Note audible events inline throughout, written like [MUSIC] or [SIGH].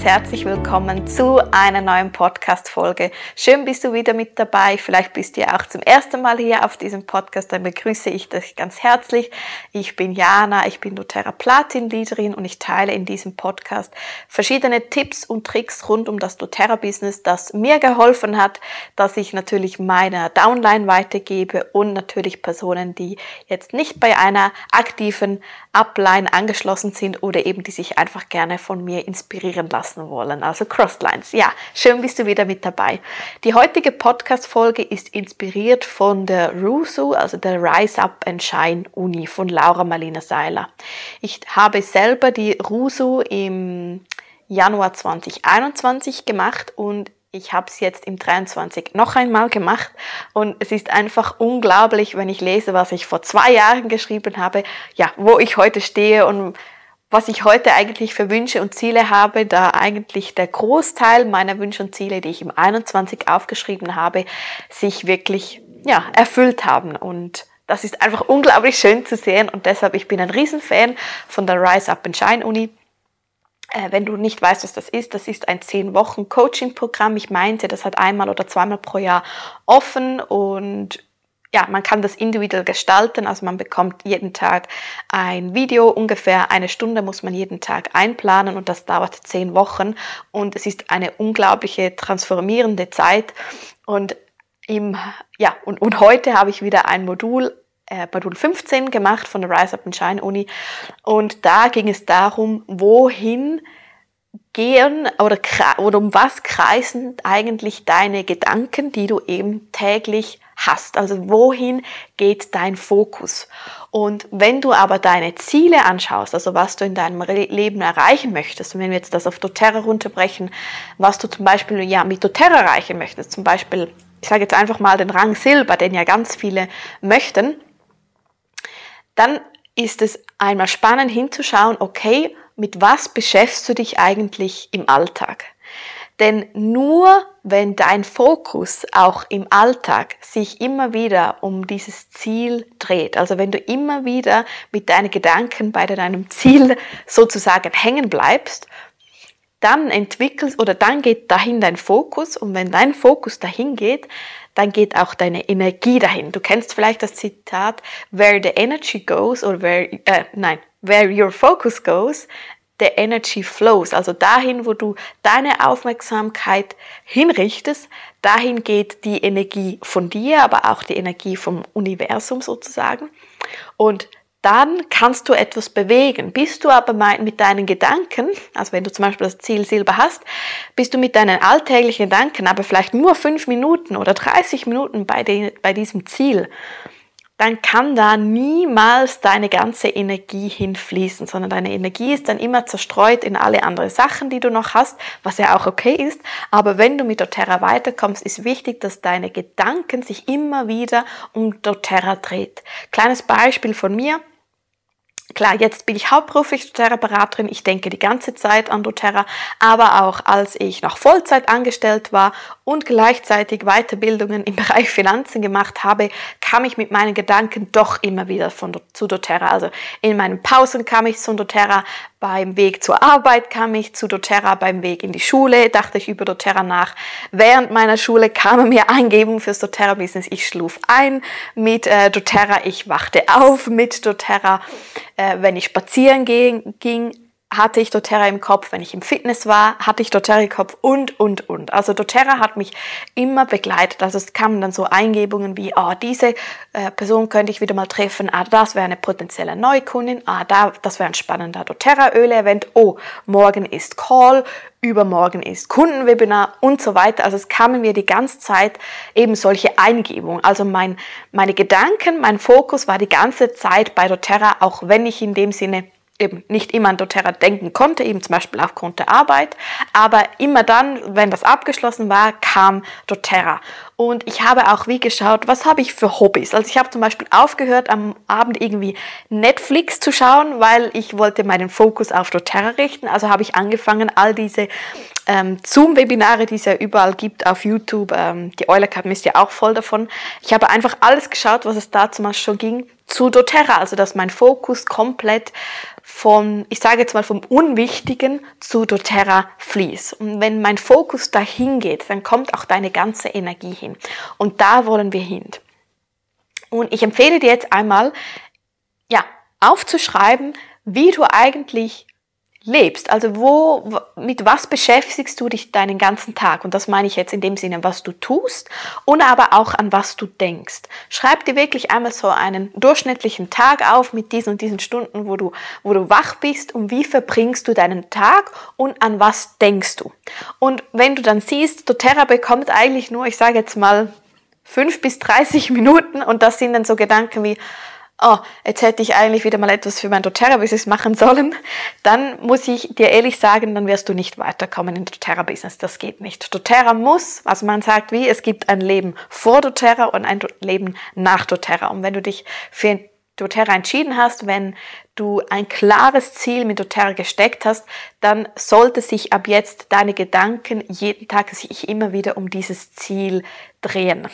ganz herzlich willkommen zu einer neuen Podcast-Folge. Schön bist du wieder mit dabei. Vielleicht bist du ja auch zum ersten Mal hier auf diesem Podcast. Dann begrüße ich dich ganz herzlich. Ich bin Jana, ich bin doTERRA Platin-Leaderin und ich teile in diesem Podcast verschiedene Tipps und Tricks rund um das doTERRA-Business, das mir geholfen hat, dass ich natürlich meine Downline weitergebe und natürlich Personen, die jetzt nicht bei einer aktiven Upline angeschlossen sind oder eben die sich einfach gerne von mir inspirieren lassen wollen. Also Crosslines. Ja, schön bist du wieder mit dabei. Die heutige Podcast-Folge ist inspiriert von der RUSU, also der Rise Up and Shine Uni von Laura Marlina Seiler. Ich habe selber die RUSU im Januar 2021 gemacht und ich habe es jetzt im 23 noch einmal gemacht und es ist einfach unglaublich, wenn ich lese, was ich vor zwei Jahren geschrieben habe, ja, wo ich heute stehe und was ich heute eigentlich für Wünsche und Ziele habe, da eigentlich der Großteil meiner Wünsche und Ziele, die ich im 21 aufgeschrieben habe, sich wirklich ja, erfüllt haben. Und das ist einfach unglaublich schön zu sehen und deshalb, ich bin ein Riesenfan von der Rise Up and Shine Uni. Äh, wenn du nicht weißt, was das ist, das ist ein 10 Wochen Coaching-Programm. Ich meinte, das hat einmal oder zweimal pro Jahr offen und ja, man kann das individuell gestalten, also man bekommt jeden Tag ein Video, ungefähr eine Stunde muss man jeden Tag einplanen und das dauert zehn Wochen. Und es ist eine unglaubliche transformierende Zeit. Und im, ja, und, und heute habe ich wieder ein Modul, äh, Modul 15 gemacht von der Rise Up and Shine Uni. Und da ging es darum, wohin gehen oder, oder um was kreisen eigentlich deine Gedanken, die du eben täglich hast. Also wohin geht dein Fokus? Und wenn du aber deine Ziele anschaust, also was du in deinem Leben erreichen möchtest, und wenn wir jetzt das auf doTERRA runterbrechen, was du zum Beispiel ja mit doTERRA erreichen möchtest, zum Beispiel, ich sage jetzt einfach mal den Rang Silber, den ja ganz viele möchten, dann ist es einmal spannend hinzuschauen, okay, mit was beschäftigst du dich eigentlich im Alltag? Denn nur wenn dein Fokus auch im Alltag sich immer wieder um dieses Ziel dreht, also wenn du immer wieder mit deinen Gedanken bei deinem Ziel sozusagen hängen bleibst, dann entwickelst oder dann geht dahin dein Fokus und wenn dein Fokus dahin geht, dann geht auch deine Energie dahin. Du kennst vielleicht das Zitat, where the energy goes oder where, äh, nein, where your focus goes, the energy flows. Also dahin, wo du deine Aufmerksamkeit hinrichtest, dahin geht die Energie von dir, aber auch die Energie vom Universum sozusagen. Und dann kannst du etwas bewegen. Bist du aber mit deinen Gedanken, also wenn du zum Beispiel das Ziel Silber hast, bist du mit deinen alltäglichen Gedanken aber vielleicht nur fünf Minuten oder 30 Minuten bei, de, bei diesem Ziel, dann kann da niemals deine ganze Energie hinfließen, sondern deine Energie ist dann immer zerstreut in alle anderen Sachen, die du noch hast, was ja auch okay ist. Aber wenn du mit doTERRA weiterkommst, ist wichtig, dass deine Gedanken sich immer wieder um doTERRA dreht. Kleines Beispiel von mir. Klar, jetzt bin ich hauptberuflich doTERRA-Beraterin. Ich denke die ganze Zeit an doTERRA, aber auch als ich noch Vollzeit angestellt war und gleichzeitig Weiterbildungen im [LAUGHS] Bereich Finanzen gemacht habe, kam ich mit meinen Gedanken doch immer wieder von, zu doTERRA. Also in meinen Pausen kam ich zu doTERRA, beim Weg zur Arbeit kam ich zu doTERRA, beim Weg in die Schule dachte ich über doTERRA nach. Während meiner Schule kamen mir Eingebungen fürs doTERRA-Business. Ich schluf ein mit äh, doTERRA, ich wachte auf mit doTERRA. Äh, wenn ich spazieren ging, ging hatte ich doTERRA im Kopf, wenn ich im Fitness war, hatte ich doTERRA im Kopf und, und, und. Also doTERRA hat mich immer begleitet. Also es kamen dann so Eingebungen wie, ah, oh, diese äh, Person könnte ich wieder mal treffen, ah, das wäre eine potenzielle Neukundin, ah, da, das wäre ein spannender doTERRA-Öl-Event, oh, morgen ist Call, übermorgen ist Kundenwebinar und so weiter. Also es kamen mir die ganze Zeit eben solche Eingebungen. Also mein, meine Gedanken, mein Fokus war die ganze Zeit bei doTERRA, auch wenn ich in dem Sinne eben nicht immer an doTERRA denken konnte, eben zum Beispiel aufgrund der Arbeit, aber immer dann, wenn das abgeschlossen war, kam doTERRA. Und ich habe auch wie geschaut, was habe ich für Hobbys. Also ich habe zum Beispiel aufgehört, am Abend irgendwie Netflix zu schauen, weil ich wollte meinen Fokus auf doTERRA richten. Also habe ich angefangen, all diese ähm, Zoom-Webinare, die es ja überall gibt auf YouTube, ähm, die Euler Academy ist ja auch voll davon. Ich habe einfach alles geschaut, was es da zum Beispiel schon ging, zu doTERRA, also dass mein Fokus komplett von, ich sage jetzt mal vom Unwichtigen zu doTERRA fließt. Und wenn mein Fokus dahin geht, dann kommt auch deine ganze Energie hin. Und da wollen wir hin. Und ich empfehle dir jetzt einmal, ja, aufzuschreiben, wie du eigentlich lebst. Also wo, mit was beschäftigst du dich deinen ganzen Tag? Und das meine ich jetzt in dem Sinne, was du tust und aber auch an was du denkst. Schreib dir wirklich einmal so einen durchschnittlichen Tag auf mit diesen und diesen Stunden, wo du, wo du wach bist und wie verbringst du deinen Tag und an was denkst du. Und wenn du dann siehst, doTERRA bekommt eigentlich nur, ich sage jetzt mal, fünf bis 30 Minuten und das sind dann so Gedanken wie, oh, jetzt hätte ich eigentlich wieder mal etwas für mein doTERRA-Business machen sollen, dann muss ich dir ehrlich sagen, dann wirst du nicht weiterkommen im doTERRA-Business. Das geht nicht. doTERRA muss, also man sagt wie, es gibt ein Leben vor doTERRA und ein Leben nach doTERRA. Und wenn du dich für doTERRA entschieden hast, wenn du ein klares Ziel mit doTERRA gesteckt hast, dann sollte sich ab jetzt deine Gedanken jeden Tag sich immer wieder um dieses Ziel drehen.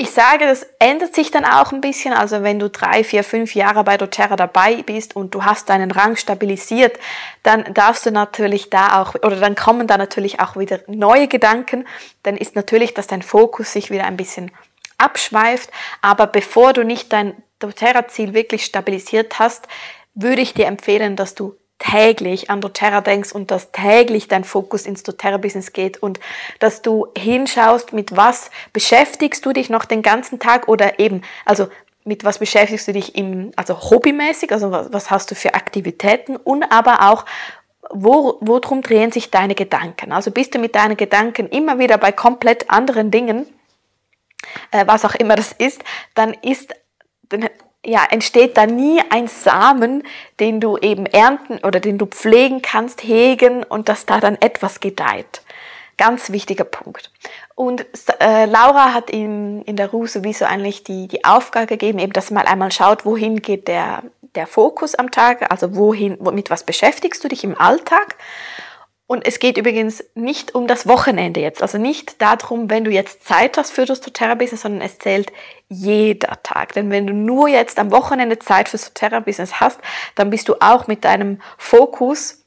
Ich sage, das ändert sich dann auch ein bisschen. Also wenn du drei, vier, fünf Jahre bei doTERRA dabei bist und du hast deinen Rang stabilisiert, dann darfst du natürlich da auch, oder dann kommen da natürlich auch wieder neue Gedanken. Dann ist natürlich, dass dein Fokus sich wieder ein bisschen abschweift. Aber bevor du nicht dein doTERRA-Ziel wirklich stabilisiert hast, würde ich dir empfehlen, dass du täglich an doTERRA denkst und dass täglich dein Fokus ins doTERRA-Business geht und dass du hinschaust, mit was beschäftigst du dich noch den ganzen Tag oder eben, also mit was beschäftigst du dich im, also hobbymäßig, also was, hast du für Aktivitäten und aber auch, wo, worum drehen sich deine Gedanken? Also bist du mit deinen Gedanken immer wieder bei komplett anderen Dingen, äh, was auch immer das ist, dann ist, dann ja, entsteht da nie ein Samen, den du eben ernten oder den du pflegen kannst, hegen und dass da dann etwas gedeiht. Ganz wichtiger Punkt. Und äh, Laura hat ihm in der Ruhe sowieso eigentlich die, die Aufgabe gegeben, eben, dass man einmal schaut, wohin geht der, der Fokus am Tag, also wohin, mit was beschäftigst du dich im Alltag und es geht übrigens nicht um das Wochenende jetzt, also nicht darum, wenn du jetzt Zeit hast für das doTERRA-Business, sondern es zählt jeder Tag. Denn wenn du nur jetzt am Wochenende Zeit für das doTERRA-Business hast, dann bist du auch mit deinem Fokus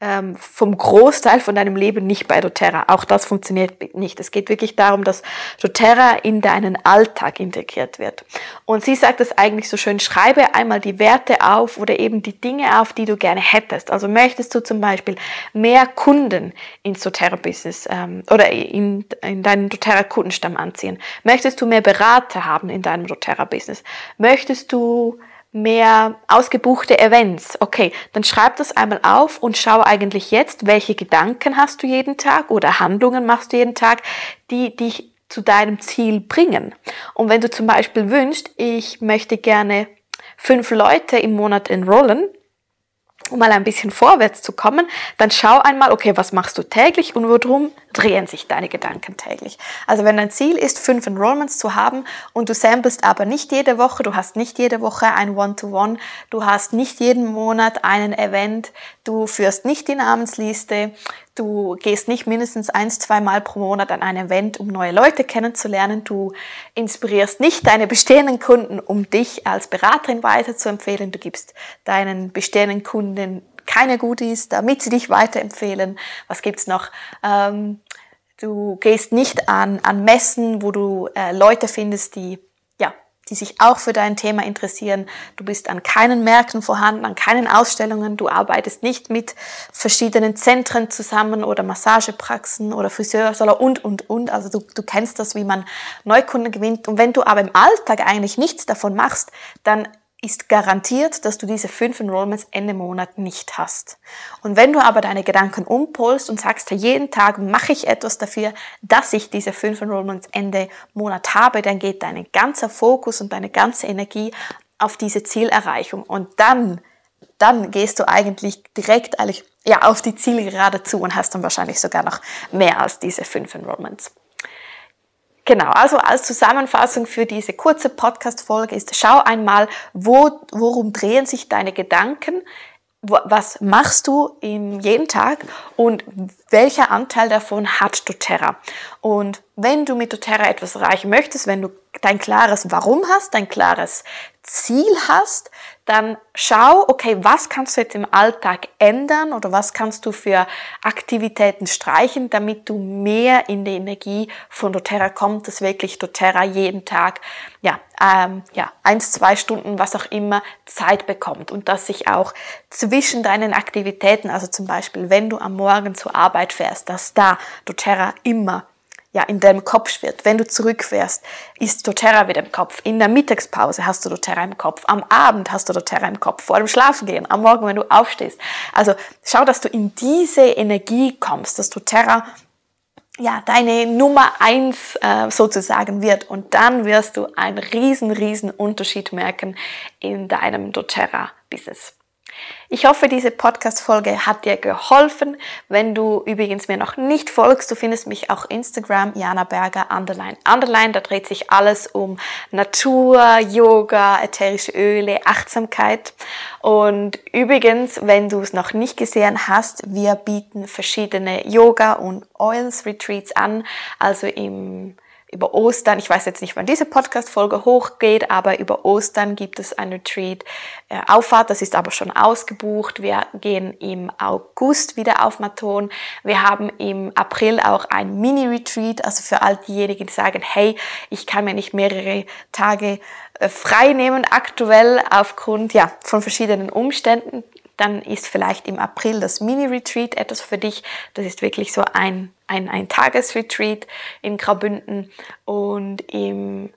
ähm, vom Großteil von deinem Leben nicht bei doTERRA. Auch das funktioniert nicht. Es geht wirklich darum, dass doTERRA in deinen Alltag integriert wird. Und sie sagt es eigentlich so schön, schreibe einmal die Werte auf oder eben die Dinge auf, die du gerne hättest. Also möchtest du zum Beispiel mehr Kunden ins doTERRA-Business ähm, oder in, in deinen doTERRA-Kundenstamm anziehen? Möchtest du mehr Berater haben in deinem doTERRA-Business? Möchtest du mehr ausgebuchte Events. Okay, dann schreib das einmal auf und schau eigentlich jetzt, welche Gedanken hast du jeden Tag oder Handlungen machst du jeden Tag, die dich zu deinem Ziel bringen. Und wenn du zum Beispiel wünschst, ich möchte gerne fünf Leute im Monat enrollen, um mal ein bisschen vorwärts zu kommen, dann schau einmal, okay, was machst du täglich und worum drehen sich deine Gedanken täglich. Also wenn dein Ziel ist, fünf Enrollments zu haben und du samplest aber nicht jede Woche, du hast nicht jede Woche ein One-to-One, -One, du hast nicht jeden Monat einen Event, du führst nicht die Namensliste, du gehst nicht mindestens eins, zwei Mal pro Monat an ein Event, um neue Leute kennenzulernen, du inspirierst nicht deine bestehenden Kunden, um dich als Beraterin weiterzuempfehlen, du gibst deinen bestehenden Kunden keine Goodies, damit sie dich weiterempfehlen. Was gibt's noch? Ähm, du gehst nicht an, an Messen, wo du äh, Leute findest, die ja, die sich auch für dein Thema interessieren. Du bist an keinen Märkten vorhanden, an keinen Ausstellungen. Du arbeitest nicht mit verschiedenen Zentren zusammen oder Massagepraxen oder Friseursalon und, und, und. Also du, du kennst das, wie man Neukunden gewinnt. Und wenn du aber im Alltag eigentlich nichts davon machst, dann ist garantiert, dass du diese fünf Enrollments Ende Monat nicht hast. Und wenn du aber deine Gedanken umpolst und sagst, jeden Tag mache ich etwas dafür, dass ich diese fünf Enrollments Ende Monat habe, dann geht dein ganzer Fokus und deine ganze Energie auf diese Zielerreichung. Und dann, dann gehst du eigentlich direkt eigentlich, ja, auf die Zielgerade zu und hast dann wahrscheinlich sogar noch mehr als diese fünf Enrollments. Genau, also als Zusammenfassung für diese kurze Podcast-Folge ist, schau einmal, wo, worum drehen sich deine Gedanken, was machst du im, jeden Tag und welcher Anteil davon hat doTERRA? Und wenn du mit doTERRA etwas erreichen möchtest, wenn du dein klares Warum hast, dein klares Ziel hast, dann schau, okay, was kannst du jetzt im Alltag ändern oder was kannst du für Aktivitäten streichen, damit du mehr in die Energie von doTERRA kommst, dass wirklich doTERRA jeden Tag, ja, ähm, ja, eins, zwei Stunden, was auch immer, Zeit bekommt und dass sich auch zwischen deinen Aktivitäten, also zum Beispiel, wenn du am Morgen zur Arbeit fährst, dass da doTERRA immer ja, in deinem Kopf schwirrt. Wenn du zurückfährst, ist doTERRA wieder im Kopf. In der Mittagspause hast du doTERRA im Kopf. Am Abend hast du doTERRA im Kopf. Vor dem Schlafengehen, am Morgen, wenn du aufstehst. Also schau, dass du in diese Energie kommst, dass doTERRA ja, deine Nummer eins äh, sozusagen wird. Und dann wirst du einen riesen, riesen Unterschied merken in deinem doTERRA-Business. Ich hoffe, diese Podcast-Folge hat dir geholfen. Wenn du übrigens mir noch nicht folgst, du findest mich auch Instagram, Jana Berger, Underline, Underline. Da dreht sich alles um Natur, Yoga, ätherische Öle, Achtsamkeit. Und übrigens, wenn du es noch nicht gesehen hast, wir bieten verschiedene Yoga und Oils Retreats an. Also im über Ostern, ich weiß jetzt nicht, wann diese Podcast-Folge hochgeht, aber über Ostern gibt es ein Retreat äh, Auffahrt, das ist aber schon ausgebucht. Wir gehen im August wieder auf Maton. Wir haben im April auch ein Mini-Retreat, also für all diejenigen, die sagen, hey, ich kann mir nicht mehrere Tage äh, frei nehmen aktuell aufgrund ja, von verschiedenen Umständen dann ist vielleicht im April das Mini-Retreat etwas für dich. Das ist wirklich so ein, ein, ein Tagesretreat in Graubünden. Und im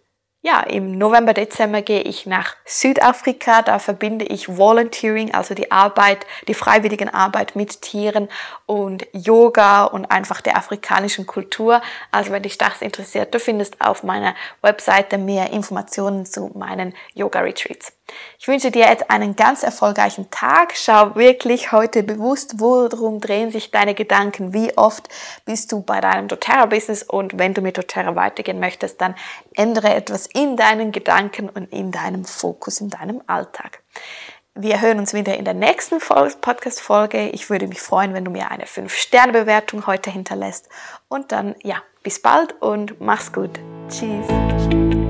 ja, im November, Dezember gehe ich nach Südafrika. Da verbinde ich Volunteering, also die Arbeit, die freiwilligen Arbeit mit Tieren und Yoga und einfach der afrikanischen Kultur. Also wenn dich das interessiert, du findest auf meiner Webseite mehr Informationen zu meinen Yoga-Retreats. Ich wünsche dir jetzt einen ganz erfolgreichen Tag. Schau wirklich heute bewusst, worum drehen sich deine Gedanken, wie oft bist du bei deinem doTERRA-Business und wenn du mit doTERRA weitergehen möchtest, dann ändere etwas in deinen Gedanken und in deinem Fokus, in deinem Alltag. Wir hören uns wieder in der nächsten Podcast-Folge. Ich würde mich freuen, wenn du mir eine 5-Sterne-Bewertung heute hinterlässt. Und dann, ja, bis bald und mach's gut. Tschüss.